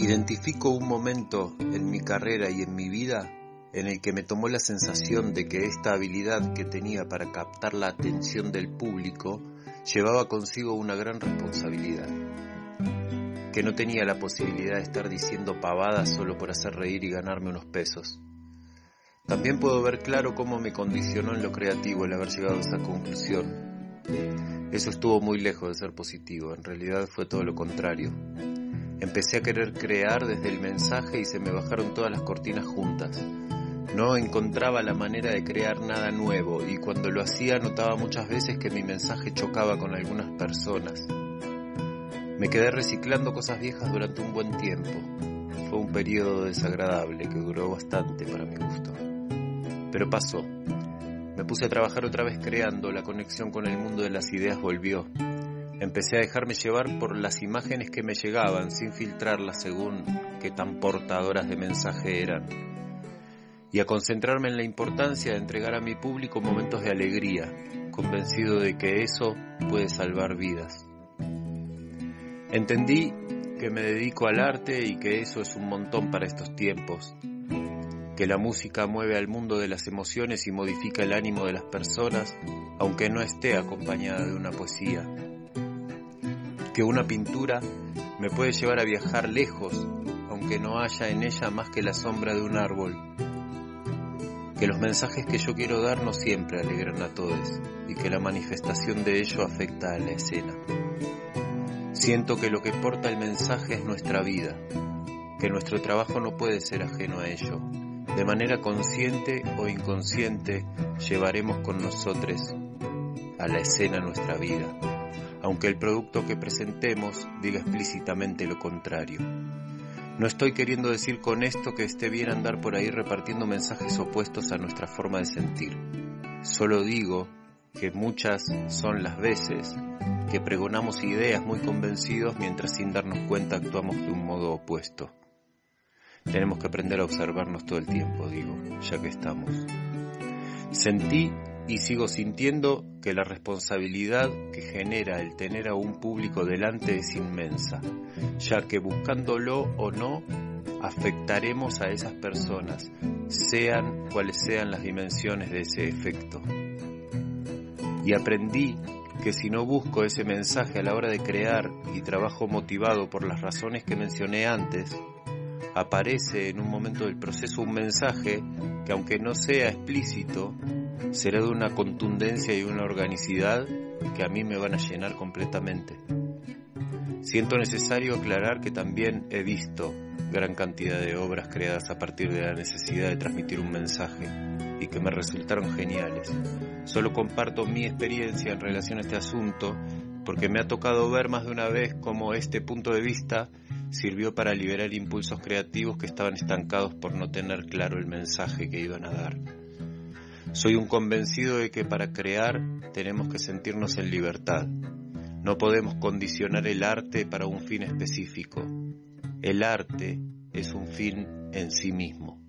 Identifico un momento en mi carrera y en mi vida en el que me tomó la sensación de que esta habilidad que tenía para captar la atención del público llevaba consigo una gran responsabilidad, que no tenía la posibilidad de estar diciendo pavadas solo por hacer reír y ganarme unos pesos. También puedo ver claro cómo me condicionó en lo creativo el haber llegado a esa conclusión. Eso estuvo muy lejos de ser positivo, en realidad fue todo lo contrario. Empecé a querer crear desde el mensaje y se me bajaron todas las cortinas juntas. No encontraba la manera de crear nada nuevo y cuando lo hacía notaba muchas veces que mi mensaje chocaba con algunas personas. Me quedé reciclando cosas viejas durante un buen tiempo. Fue un periodo desagradable que duró bastante para mi gusto. Pero pasó. Me puse a trabajar otra vez creando, la conexión con el mundo de las ideas volvió. Empecé a dejarme llevar por las imágenes que me llegaban sin filtrarlas según qué tan portadoras de mensaje eran. Y a concentrarme en la importancia de entregar a mi público momentos de alegría, convencido de que eso puede salvar vidas. Entendí que me dedico al arte y que eso es un montón para estos tiempos, que la música mueve al mundo de las emociones y modifica el ánimo de las personas, aunque no esté acompañada de una poesía. Que una pintura me puede llevar a viajar lejos, aunque no haya en ella más que la sombra de un árbol. Que los mensajes que yo quiero dar no siempre alegran a todos y que la manifestación de ello afecta a la escena. Siento que lo que porta el mensaje es nuestra vida, que nuestro trabajo no puede ser ajeno a ello, de manera consciente o inconsciente llevaremos con nosotros a la escena nuestra vida, aunque el producto que presentemos diga explícitamente lo contrario. No estoy queriendo decir con esto que esté bien andar por ahí repartiendo mensajes opuestos a nuestra forma de sentir. Solo digo que muchas son las veces que pregonamos ideas muy convencidos mientras sin darnos cuenta actuamos de un modo opuesto. Tenemos que aprender a observarnos todo el tiempo, digo, ya que estamos. Sentí y sigo sintiendo que la responsabilidad que genera el tener a un público delante es inmensa, ya que buscándolo o no, afectaremos a esas personas, sean cuales sean las dimensiones de ese efecto. Y aprendí que si no busco ese mensaje a la hora de crear y trabajo motivado por las razones que mencioné antes, aparece en un momento del proceso un mensaje que aunque no sea explícito, será de una contundencia y una organicidad que a mí me van a llenar completamente. Siento necesario aclarar que también he visto gran cantidad de obras creadas a partir de la necesidad de transmitir un mensaje y que me resultaron geniales. Solo comparto mi experiencia en relación a este asunto porque me ha tocado ver más de una vez cómo este punto de vista sirvió para liberar impulsos creativos que estaban estancados por no tener claro el mensaje que iban a dar. Soy un convencido de que para crear tenemos que sentirnos en libertad. No podemos condicionar el arte para un fin específico. El arte es un fin en sí mismo.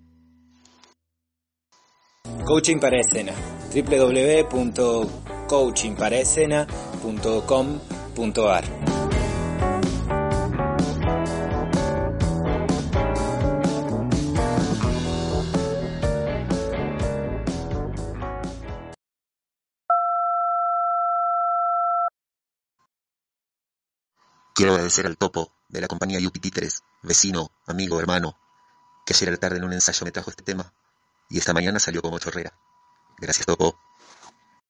Coaching para escena Quiero agradecer al topo de la compañía UPT 3, vecino, amigo, hermano, que ayer a la tarde en un ensayo me trajo este tema y esta mañana salió como chorrera. Gracias, topo.